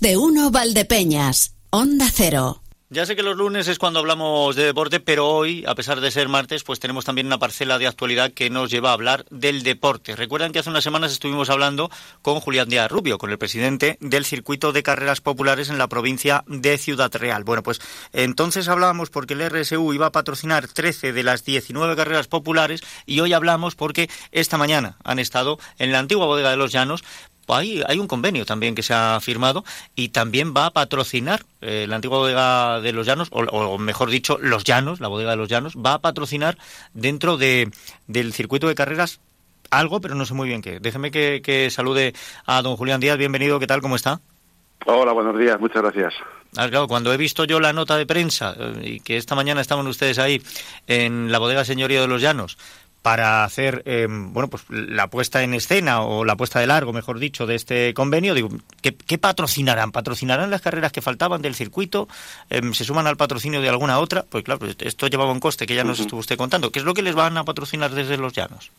De uno Valdepeñas. Onda Cero. Ya sé que los lunes es cuando hablamos de deporte, pero hoy, a pesar de ser martes, pues tenemos también una parcela de actualidad que nos lleva a hablar del deporte. Recuerdan que hace unas semanas estuvimos hablando con Julián Díaz Rubio, con el presidente del circuito de carreras populares en la provincia de Ciudad Real. Bueno, pues entonces hablábamos porque el RSU iba a patrocinar 13 de las 19 carreras populares y hoy hablamos porque esta mañana han estado en la antigua bodega de los Llanos hay, hay un convenio también que se ha firmado y también va a patrocinar eh, la antigua bodega de los Llanos, o, mejor dicho, los Llanos, la bodega de los Llanos, va a patrocinar dentro de, del circuito de carreras algo, pero no sé muy bien qué. Déjeme que, salude a don Julián Díaz. Bienvenido, ¿qué tal? ¿Cómo está? Hola, buenos días, muchas gracias. Ah, claro, cuando he visto yo la nota de prensa eh, y que esta mañana estaban ustedes ahí en la bodega Señoría de los Llanos, para hacer em, bueno pues la puesta en escena o la puesta de largo, mejor dicho, de este convenio. Digo, ¿qué, patrocinarán? ¿Patrocinarán las carreras que faltaban del circuito? Em, ¿Se suman al patrocinio de alguna otra? Pues claro, pues esto llevaba un coste que ya nos estuvo usted contando. ¿Qué es lo que les van a patrocinar desde los llanos?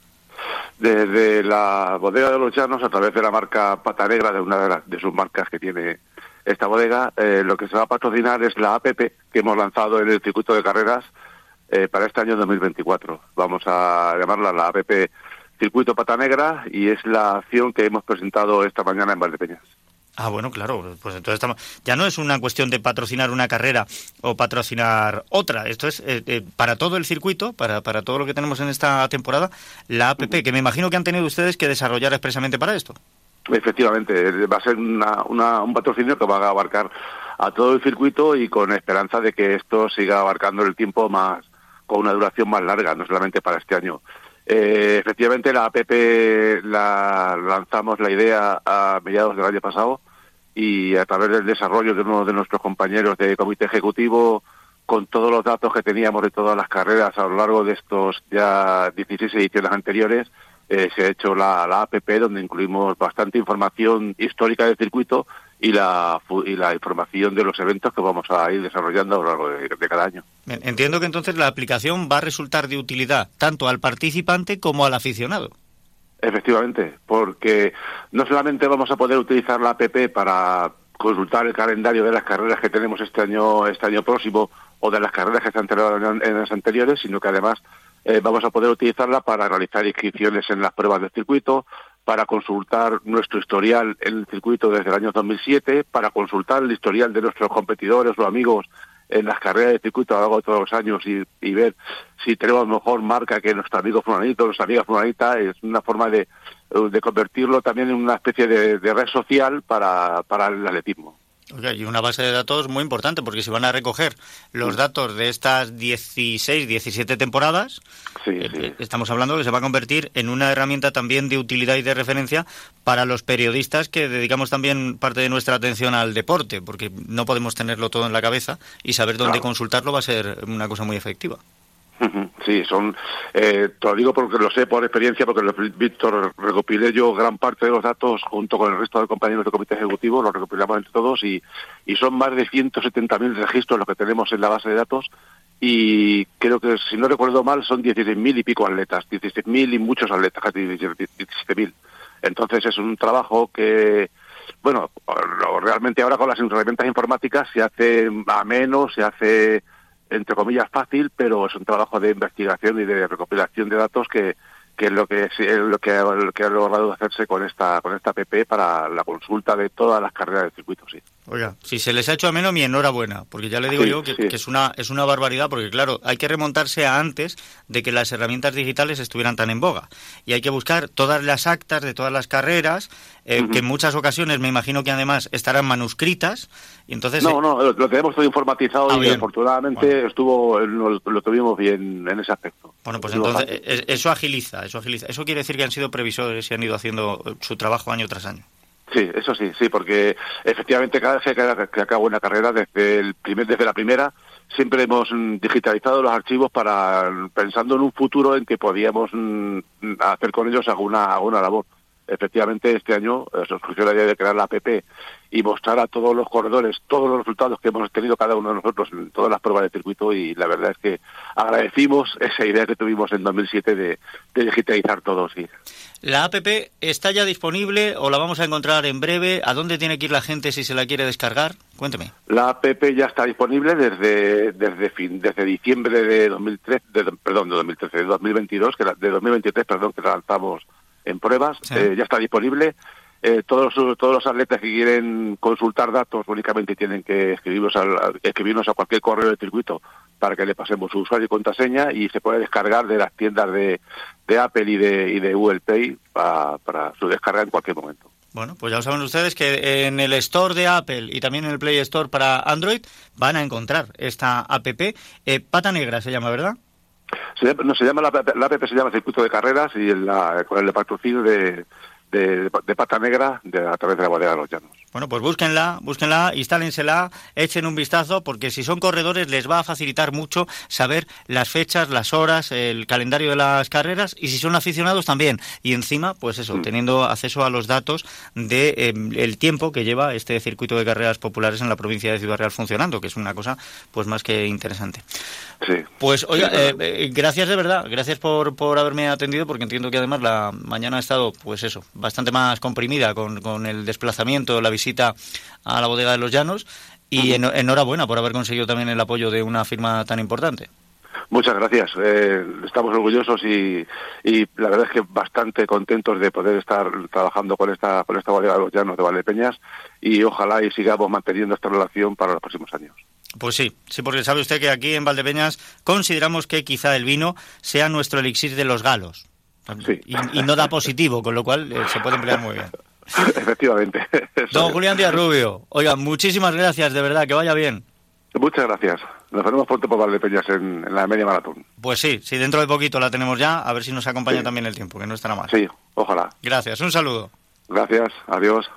Desde la bodega de los llanos, a través de la marca Pata Negra, de una de, sus marcas que tiene esta bodega, eh, lo que se va a patrocinar es la APP que hemos lanzado en el circuito de carreras eh, para este año 2024. Vamos a llamarla la APP Circuito Pata Negra y es la acción que hemos presentado esta mañana en Valdepeñas. Ah, bueno, claro, pues entonces ya no es una cuestión de patrocinar una carrera o patrocinar otra, esto es eh, eh, para todo el circuito, para, para todo lo que tenemos en esta temporada, la APP, que me imagino que han tenido ustedes que desarrollar expresamente para esto. Efectivamente, va a ser un patrocinio que va a abarcar a todo el circuito y con esperanza de que esto siga abarcando el tiempo más, con una duración más larga, no solamente para este año. Eh, efectivamente, la APP la lanzamos la idea a mediados del año pasado y a través del desarrollo de uno de nuestros compañeros de comité ejecutivo, con todos los datos que teníamos de todas las carreras a lo largo de estos ya 16 ediciones anteriores, eh, se ha hecho la, la APP donde incluimos bastante información histórica del circuito y la, y la información de los eventos que vamos a ir desarrollando a lo largo de, cada año. Entiendo que entonces la aplicación va a resultar de utilidad tanto al participante como al aficionado. Efectivamente, porque no solamente vamos a poder utilizar la app para consultar el calendario de las carreras que tenemos este año, este año próximo o de las carreras que se han tenido en las anteriores, sino que además eh, vamos a poder utilizarla para realizar inscripciones en las pruebas del circuito, para consultar nuestro historial en el circuito desde el año 2007, para consultar el historial de nuestros competidores o amigos en las carreras de circuito a lo largo de todos los años y, ver si tenemos mejor marca que nuestro amigo fulanito, nuestra amiga fulanita, es una forma de, convertirlo también en una especie de, de red social para, para el atletismo y una base de datos muy importante porque se van a recoger los datos de estas 16, 17 temporadas. Eh, eh, estamos hablando que se va a convertir en una herramienta también de utilidad y de referencia para los periodistas que dedicamos también parte de nuestra atención al deporte, porque no podemos tenerlo todo en la cabeza y saber dónde consultarlo va a ser una cosa muy efectiva. Sí, son, eh, te lo digo porque lo sé por experiencia, porque Víctor recopilé yo gran parte de los datos junto con el resto de compañeros del comité ejecutivo, los recopilamos entre todos y, y son más de 170.000 registros los que tenemos en la base de datos y creo que, si no recuerdo mal, son 16.000 y pico atletas, 16.000 y muchos atletas, casi 17.000. Entonces es un trabajo que, bueno, realmente ahora con las herramientas informáticas se hace a menos, se hace entre comillas fácil, pero es un trabajo de investigación y de recopilación de datos que, que es lo que es lo que, lo que ha logrado hacerse con esta con esta PP para la consulta de todas las carreras del circuito, sí. Oiga, si se les ha hecho a menos, mi enhorabuena, porque ya le digo yo que, es una es una barbaridad, porque claro, hay que remontarse a antes de que las herramientas digitales estuvieran tan en boga. Y hay que buscar todas las actas de todas las carreras, eh, que en muchas ocasiones me imagino que además estarán manuscritas. Y entonces, no, no, lo, tenemos todo informatizado ah, y afortunadamente estuvo lo, tuvimos bien en ese aspecto. Bueno, pues entonces eh, eso agiliza, eso agiliza. Eso quiere decir que han sido previsores y han ido haciendo su trabajo año tras año. Sí, eso sí, sí, porque efectivamente cada vez que, acabo una carrera, desde, el primer, desde la primera, siempre hemos mm, digitalizado los archivos para pensando en un futuro en que podíamos mm, hacer con ellos alguna, alguna labor. Efectivamente este año eh, se surgió la idea de crear la APP y mostrar a todos los corredores todos los resultados que hemos tenido cada uno de nosotros en todas las pruebas de circuito y la verdad es que agradecimos esa idea que tuvimos en 2007 de, de digitalizar todo, sí. ¿La APP está ya disponible o la vamos a encontrar en breve? ¿A dónde tiene que ir la gente si se la quiere descargar? Cuénteme. La APP ya está disponible desde desde fin desde diciembre de 2013, perdón, de 2013, de 2022, que de 2023, perdón, que la lanzamos en pruebas, eh, ya está disponible. Eh, todos, todos los atletas que quieren consultar datos únicamente tienen que escribirnos, al, escribirnos a cualquier correo de circuito para que le pasemos su usuario y contraseña y se puede descargar de las tiendas de, de Apple y de, y de Google Pay para, para su descarga en cualquier momento. Bueno, pues ya saben ustedes que en el Store de Apple y también en el Play Store para Android van a encontrar esta app. Eh, Pata Negra se llama, ¿verdad? Se, no, se llama la, la app se llama Circuito de Carreras y la, con el patrocinio de, de, de, Pata Negra de, a través de la bodega de los llanos. Bueno, pues búsquenla, búsquenla, instálensela, echen un vistazo, porque si son corredores les va a facilitar mucho saber las fechas, las horas, el calendario de las carreras, y si son aficionados también. Y encima, pues eso, mm. teniendo acceso a los datos de eh, el tiempo que lleva este circuito de carreras populares en la provincia de Ciudad Real funcionando, que es una cosa pues más que interesante. Sí. Pues oiga, eh, eh, gracias de verdad, gracias por, por haberme atendido, porque entiendo que además la mañana ha estado, pues eso, bastante más comprimida con, con el desplazamiento, la visita a la bodega de los Llanos y enhorabuena por haber conseguido también el apoyo de una firma tan importante. Muchas gracias. Eh, estamos orgullosos y, y, la verdad es que bastante contentos de poder estar trabajando con esta con esta bodega de los Llanos de Valdepeñas y ojalá y sigamos manteniendo esta relación para los próximos años. Pues sí, sí, porque sabe usted que aquí en Valdepeñas consideramos que quizá el vino sea nuestro elixir de los galos. Y, no da positivo, con lo cual eh, se puede emplear muy bien. Efectivamente. Don Julián Díaz Rubio, oiga, muchísimas gracias, de verdad, que vaya bien. Muchas gracias. Nos veremos pronto por Valdepeñas en, en la media maratón. Pues sí, sí, dentro de poquito la tenemos ya, a ver si nos acompaña también el tiempo, que no estará más. Sí, ojalá. Gracias, un saludo. Gracias, adiós.